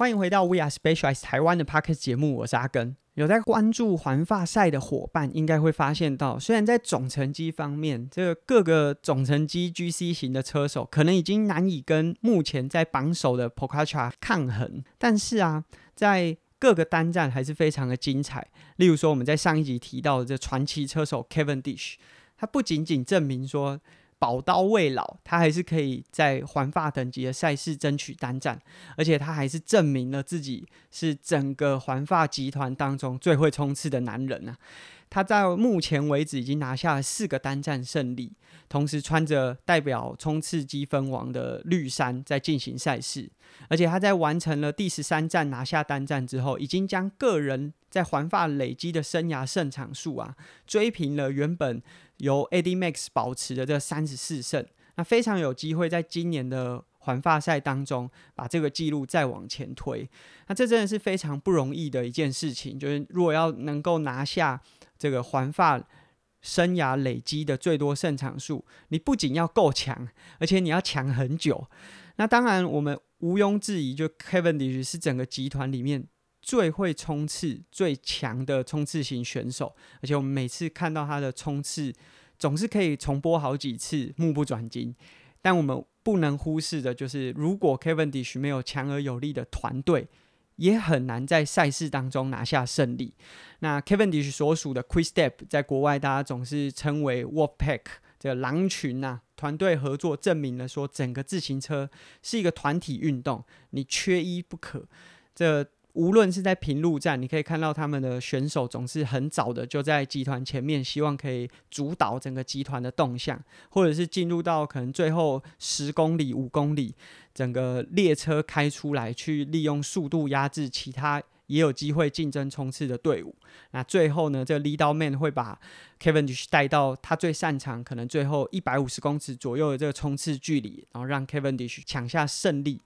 欢迎回到 We Are Specialized 台湾的 Podcast 节目，我是阿根。有在关注环法赛的伙伴，应该会发现到，虽然在总成绩方面，这个各个总成绩 GC 型的车手可能已经难以跟目前在榜首的 p o c a c h a 抗衡，但是啊，在各个单站还是非常的精彩。例如说，我们在上一集提到的这传奇车手 Kevin Dish，他不仅仅证明说。宝刀未老，他还是可以在环发等级的赛事争取单战，而且他还是证明了自己是整个环发集团当中最会冲刺的男人啊！他在目前为止已经拿下了四个单战胜利，同时穿着代表冲刺积分王的绿衫在进行赛事，而且他在完成了第十三站拿下单战之后，已经将个人在环法累积的生涯胜场数啊追平了原本。由 AD Max 保持的这三十四胜，那非常有机会在今年的环法赛当中把这个记录再往前推。那这真的是非常不容易的一件事情，就是如果要能够拿下这个环发生涯累积的最多胜场数，你不仅要够强，而且你要强很久。那当然，我们毋庸置疑，就 Kevin Dish 是整个集团里面最会冲刺、最强的冲刺型选手，而且我们每次看到他的冲刺。总是可以重播好几次，目不转睛。但我们不能忽视的就是，如果 Kevin Dish 没有强而有力的团队，也很难在赛事当中拿下胜利。那 Kevin Dish 所属的 Quick Step 在国外，大家总是称为 Wolf Pack 这狼群呐。团队合作证明了说，整个自行车是一个团体运动，你缺一不可。这无论是在平路站，你可以看到他们的选手总是很早的就在集团前面，希望可以主导整个集团的动向，或者是进入到可能最后十公里、五公里，整个列车开出来，去利用速度压制其他也有机会竞争冲刺的队伍。那最后呢，这个 Leader man 会把 Kevin 带到他最擅长，可能最后一百五十公尺左右的这个冲刺距离，然后让 Kevin 抢下胜利。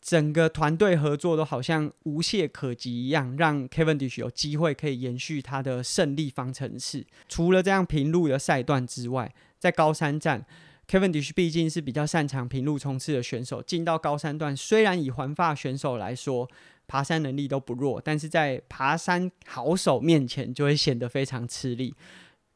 整个团队合作都好像无懈可击一样，让 Kevin Dish 有机会可以延续他的胜利方程式。除了这样平路的赛段之外，在高山站，Kevin Dish 毕竟是比较擅长平路冲刺的选手。进到高山段，虽然以环发选手来说，爬山能力都不弱，但是在爬山好手面前就会显得非常吃力。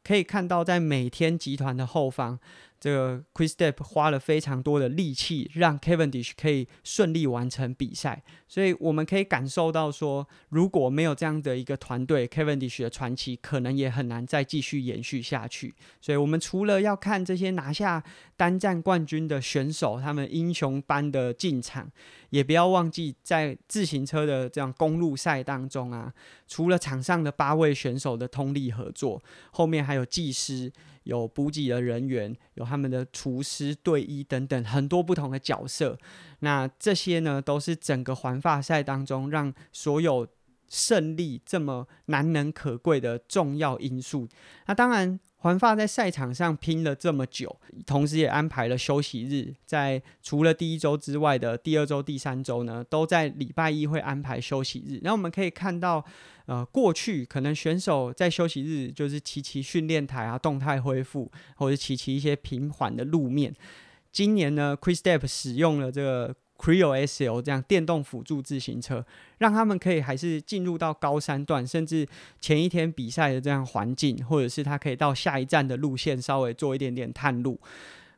可以看到，在每天集团的后方。这个 quis step 花了非常多的力气，让 Kevin Dish 可以顺利完成比赛，所以我们可以感受到说，如果没有这样的一个团队，Kevin Dish 的传奇可能也很难再继续延续下去。所以，我们除了要看这些拿下单站冠军的选手他们英雄般的进场，也不要忘记在自行车的这样公路赛当中啊，除了场上的八位选手的通力合作，后面还有技师。有补给的人员，有他们的厨师、队医等等很多不同的角色。那这些呢，都是整个环法赛当中让所有胜利这么难能可贵的重要因素。那当然。环发在赛场上拼了这么久，同时也安排了休息日，在除了第一周之外的第二周、第三周呢，都在礼拜一会安排休息日。那我们可以看到，呃，过去可能选手在休息日就是骑骑训练台啊，动态恢复，或者骑骑一些平缓的路面。今年呢，Chris Step 使用了这个。Creo SL 这样电动辅助自行车，让他们可以还是进入到高山段，甚至前一天比赛的这样环境，或者是他可以到下一站的路线稍微做一点点探路。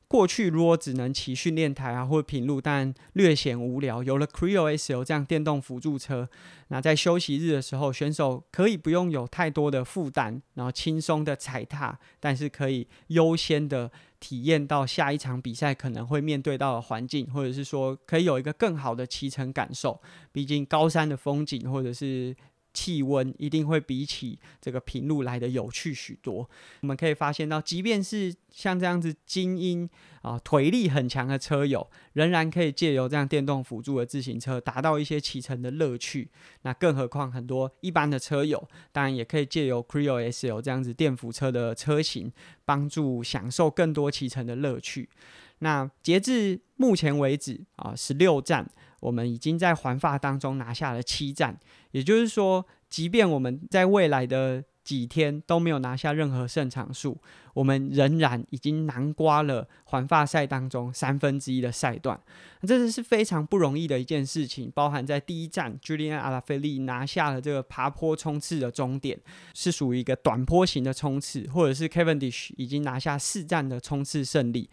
过去如果只能骑训练台啊或者平路，但略显无聊。有了 Creo SL 这样电动辅助车，那在休息日的时候，选手可以不用有太多的负担，然后轻松的踩踏，但是可以优先的。体验到下一场比赛可能会面对到的环境，或者是说可以有一个更好的骑乘感受。毕竟高山的风景或者是气温，一定会比起这个平路来的有趣许多。我们可以发现到，即便是像这样子精英啊，腿力很强的车友，仍然可以借由这样电动辅助的自行车，达到一些骑乘的乐趣。那更何况很多一般的车友，当然也可以借由 Creo SL 这样子电辅车的车型，帮助享受更多骑乘的乐趣。那截至目前为止啊，十六站，我们已经在环法当中拿下了七站，也就是说，即便我们在未来的几天都没有拿下任何胜场数，我们仍然已经囊刮了环法赛当中三分之一的赛段，这是非常不容易的一件事情。包含在第一站，Julian Alaphilippe 拿下了这个爬坡冲刺的终点，是属于一个短坡型的冲刺，或者是 Cavendish 已经拿下四站的冲刺胜利。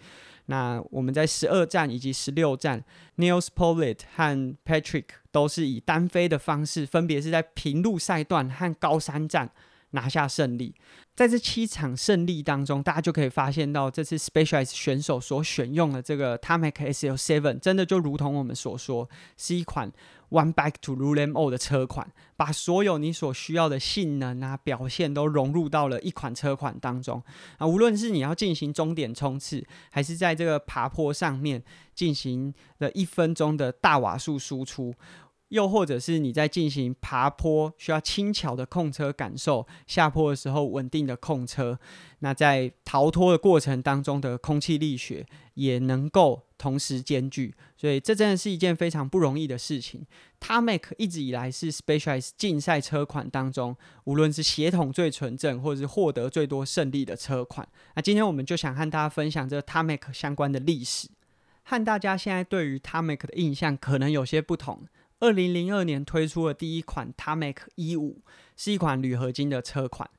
那我们在十二站以及十六站，Neil s p o l i t 和 Patrick 都是以单飞的方式，分别是在平路赛段和高山站。拿下胜利，在这七场胜利当中，大家就可以发现到这次 Specialized 选手所选用的这个 Tamac SL7，真的就如同我们所说，是一款 One Back to Rule Them All 的车款，把所有你所需要的性能啊表现都融入到了一款车款当中啊。无论是你要进行终点冲刺，还是在这个爬坡上面进行了一分钟的大瓦数输出。又或者是你在进行爬坡需要轻巧的控车感受，下坡的时候稳定的控车，那在逃脱的过程当中的空气力学也能够同时兼具，所以这真的是一件非常不容易的事情。它 Make 一直以来是 Specialized 竞赛车款当中，无论是血统最纯正，或者是获得最多胜利的车款。那今天我们就想和大家分享这它 Make 相关的历史，和大家现在对于它 Make 的印象可能有些不同。二零零二年推出的第一款 Tamek 一五是一款铝合金的车款。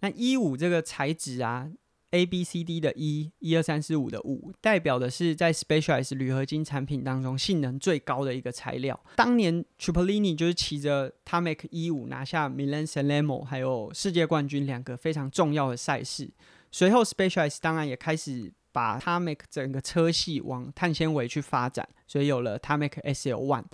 那一五这个材质啊，A B C D 的一，一二三四五的五，代表的是在 Specialized 铝合金产品当中性能最高的一个材料。当年 Tripolini 就是骑着 Tamek 一五拿下 Milan San Remo 还有世界冠军两个非常重要的赛事。随后 Specialized 当然也开始把 Tamek 整个车系往碳纤维去发展，所以有了 Tamek S L One。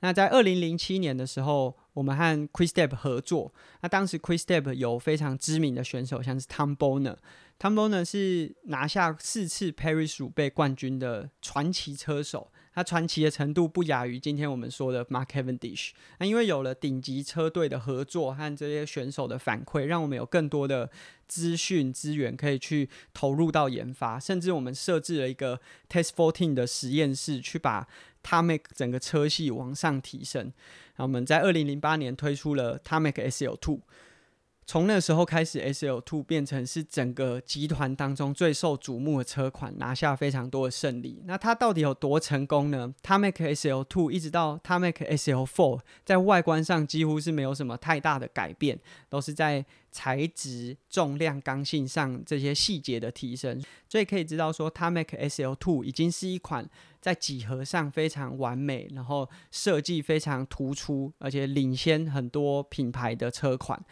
那在二零零七年的时候，我们和 Chris Step 合作。那当时 Chris Step 有非常知名的选手，像是 Tom Bonner。Tom Bonner 是拿下四次 Paris 五杯冠军的传奇车手。他传奇的程度不亚于今天我们说的 Mark Cavendish。那因为有了顶级车队的合作和这些选手的反馈，让我们有更多的资讯资源可以去投入到研发。甚至我们设置了一个 Test Fourteen 的实验室，去把 Tarmac 整个车系往上提升，那我们在二零零八年推出了 Tarmac SL Two。从那时候开始，S L Two 变成是整个集团当中最受瞩目的车款，拿下非常多的胜利。那它到底有多成功呢？它 mak S L Two 一直到它 mak S L Four，在外观上几乎是没有什么太大的改变，都是在材质、重量、刚性上这些细节的提升。所以可以知道说，它 mak S L Two 已经是一款在几何上非常完美，然后设计非常突出，而且领先很多品牌的车款。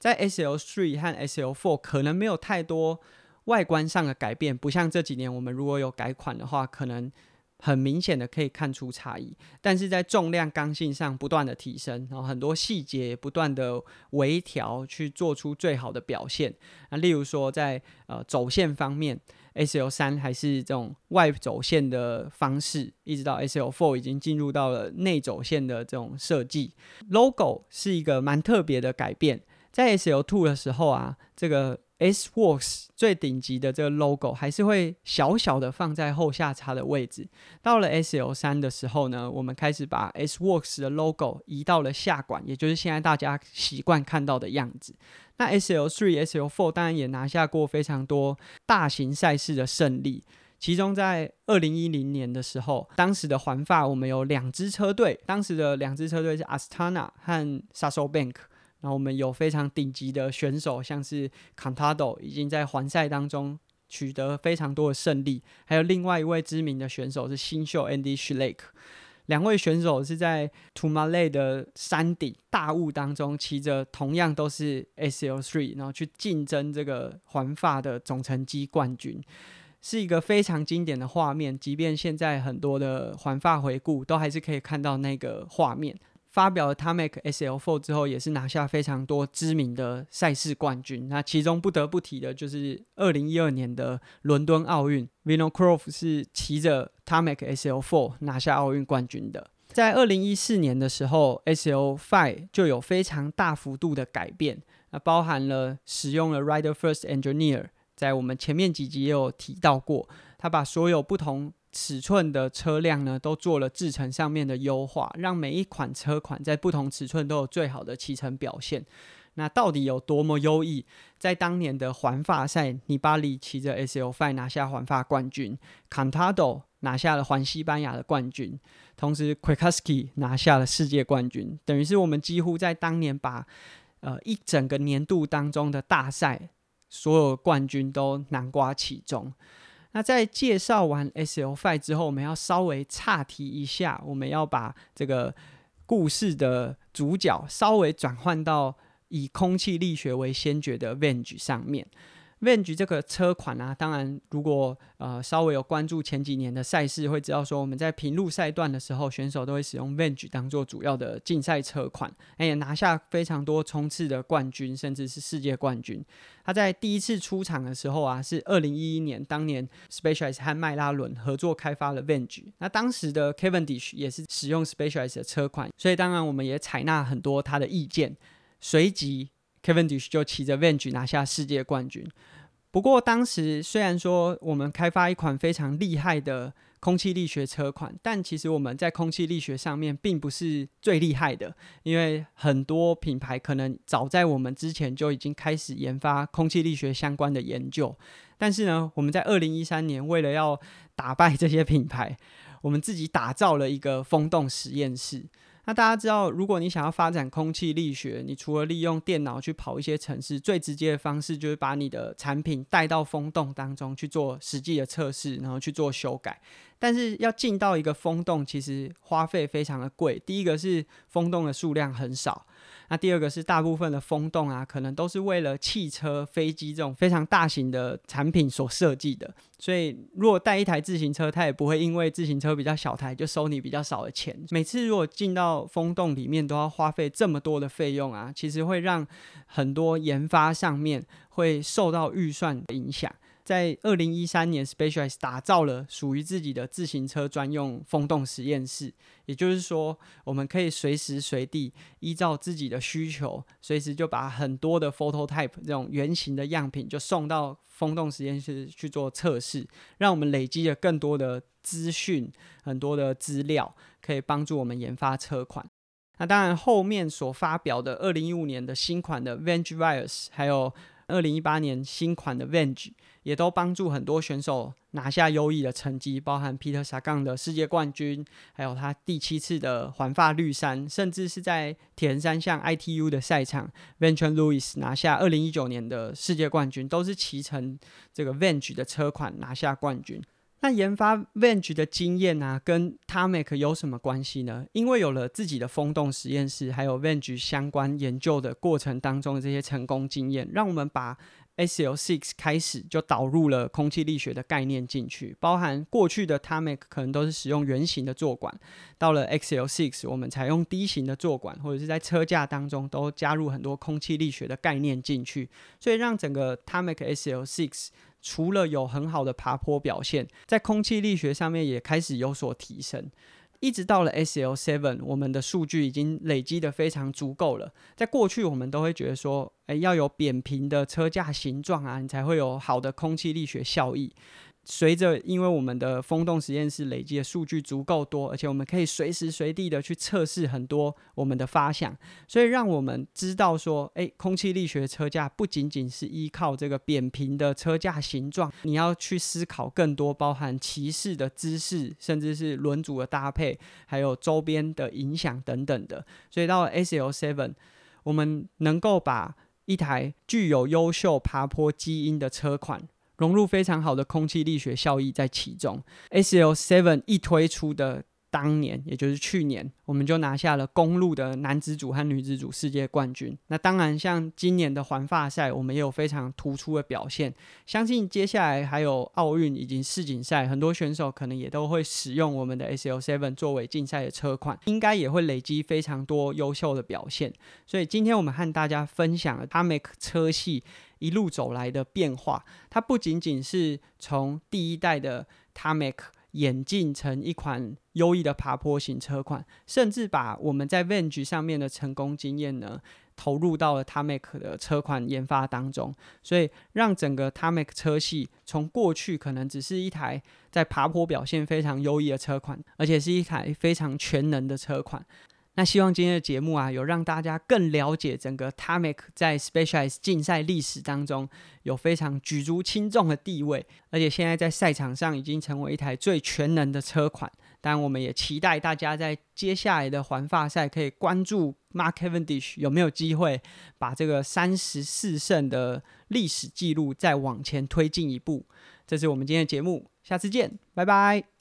在 S L Three 和 S L Four 可能没有太多外观上的改变，不像这几年我们如果有改款的话，可能很明显的可以看出差异。但是在重量刚性上不断的提升，然后很多细节不断的微调，去做出最好的表现。那例如说在呃走线方面，S L 三还是这种外走线的方式，一直到 S L Four 已经进入到了内走线的这种设计。Logo 是一个蛮特别的改变。在 S L Two 的时候啊，这个 S Works 最顶级的这个 logo 还是会小小的放在后下叉的位置。到了 S L 三的时候呢，我们开始把 S Works 的 logo 移到了下管，也就是现在大家习惯看到的样子。那 S L Three、S L Four 当然也拿下过非常多大型赛事的胜利，其中在二零一零年的时候，当时的环法我们有两支车队，当时的两支车队是 Astana 和 s a s o Bank。然后我们有非常顶级的选手，像是 Cantado 已经在环赛当中取得非常多的胜利，还有另外一位知名的选手是新秀 Andy Schleck。两位选手是在 t u m a l e 的山顶大雾当中骑着同样都是 SL3，然后去竞争这个环法的总成绩冠军，是一个非常经典的画面。即便现在很多的环法回顾，都还是可以看到那个画面。发表了 Tarmac SL4 之后，也是拿下非常多知名的赛事冠军。那其中不得不提的就是二零一二年的伦敦奥运，Vinocroft 是骑着 Tarmac SL4 拿下奥运冠军的。在二零一四年的时候，SL5 就有非常大幅度的改变，那包含了使用了 Rider First Engineer，在我们前面几集也有提到过，他把所有不同。尺寸的车辆呢，都做了制程上面的优化，让每一款车款在不同尺寸都有最好的骑乘表现。那到底有多么优异？在当年的环法赛，尼巴里骑着 S L Five 拿下环法冠军，Cantado 拿下了环西班牙的冠军，同时 Quickasky 拿下了世界冠军。等于是我们几乎在当年把呃一整个年度当中的大赛所有冠军都囊括其中。那在介绍完 S L Five 之后，我们要稍微岔题一下，我们要把这个故事的主角稍微转换到以空气力学为先决的 Venge 上面。Venge 这个车款啊，当然如果呃稍微有关注前几年的赛事，会知道说我们在平路赛段的时候，选手都会使用 Venge 当做主要的竞赛车款，也拿下非常多冲刺的冠军，甚至是世界冠军。他在第一次出场的时候啊，是二零一一年，当年 Specialized 和迈拉伦合作开发了 Venge。那当时的 Cavendish 也是使用 Specialized 的车款，所以当然我们也采纳很多他的意见，随即。Kevin Dish 就骑着 Venge 拿下世界冠军。不过当时虽然说我们开发一款非常厉害的空气力学车款，但其实我们在空气力学上面并不是最厉害的，因为很多品牌可能早在我们之前就已经开始研发空气力学相关的研究。但是呢，我们在二零一三年为了要打败这些品牌，我们自己打造了一个风洞实验室。那大家知道，如果你想要发展空气力学，你除了利用电脑去跑一些城市，最直接的方式就是把你的产品带到风洞当中去做实际的测试，然后去做修改。但是要进到一个风洞，其实花费非常的贵。第一个是风洞的数量很少。那第二个是大部分的风洞啊，可能都是为了汽车、飞机这种非常大型的产品所设计的，所以如果带一台自行车，它也不会因为自行车比较小台就收你比较少的钱。每次如果进到风洞里面都要花费这么多的费用啊，其实会让很多研发上面会受到预算影响。在二零一三年，Specialized 打造了属于自己的自行车专用风洞实验室。也就是说，我们可以随时随地依照自己的需求，随时就把很多的 photo type 这种原型的样品就送到风洞实验室去做测试，让我们累积了更多的资讯、很多的资料，可以帮助我们研发车款。那当然，后面所发表的二零一五年的新款的 Venge Virus，还有二零一八年新款的 Venge。也都帮助很多选手拿下优异的成绩，包含 Peter Sagan 的世界冠军，还有他第七次的环法绿衫，甚至是在铁人三项 ITU 的赛场，Venture Lewis 拿下二零一九年的世界冠军，都是骑乘这个 Venge 的车款拿下冠军。那研发 Venge 的经验啊，跟 Tarmac 有什么关系呢？因为有了自己的风洞实验室，还有 Venge 相关研究的过程当中的这些成功经验，让我们把 S L Six 开始就导入了空气力学的概念进去，包含过去的 Tarmac 可能都是使用圆形的座管，到了 X L Six 我们采用低型的座管，或者是在车架当中都加入很多空气力学的概念进去，所以让整个 Tarmac S L Six 除了有很好的爬坡表现，在空气力学上面也开始有所提升。一直到了 S L Seven，我们的数据已经累积的非常足够了。在过去，我们都会觉得说，诶，要有扁平的车架形状啊，你才会有好的空气力学效益。随着，因为我们的风洞实验室累积的数据足够多，而且我们可以随时随地的去测试很多我们的发想，所以让我们知道说，诶，空气力学车架不仅仅是依靠这个扁平的车架形状，你要去思考更多，包含骑士的姿势，甚至是轮组的搭配，还有周边的影响等等的。所以到 S L Seven，我们能够把一台具有优秀爬坡基因的车款。融入非常好的空气力学效益在其中。S L Seven 一推出的当年，也就是去年，我们就拿下了公路的男子组和女子组世界冠军。那当然，像今年的环法赛，我们也有非常突出的表现。相信接下来还有奥运以及世锦赛，很多选手可能也都会使用我们的 S L Seven 作为竞赛的车款，应该也会累积非常多优秀的表现。所以今天我们和大家分享了 Tarmac 车系。一路走来的变化，它不仅仅是从第一代的 Tarmac 演进成一款优异的爬坡型车款，甚至把我们在 Venge 上面的成功经验呢，投入到了 Tarmac 的车款研发当中，所以让整个 Tarmac 车系从过去可能只是一台在爬坡表现非常优异的车款，而且是一台非常全能的车款。那希望今天的节目啊，有让大家更了解整个 Tomic 在 Specialized 竞赛历史当中有非常举足轻重的地位，而且现在在赛场上已经成为一台最全能的车款。当然，我们也期待大家在接下来的环法赛可以关注 Mark Cavendish 有没有机会把这个三十四胜的历史记录再往前推进一步。这是我们今天的节目，下次见，拜拜。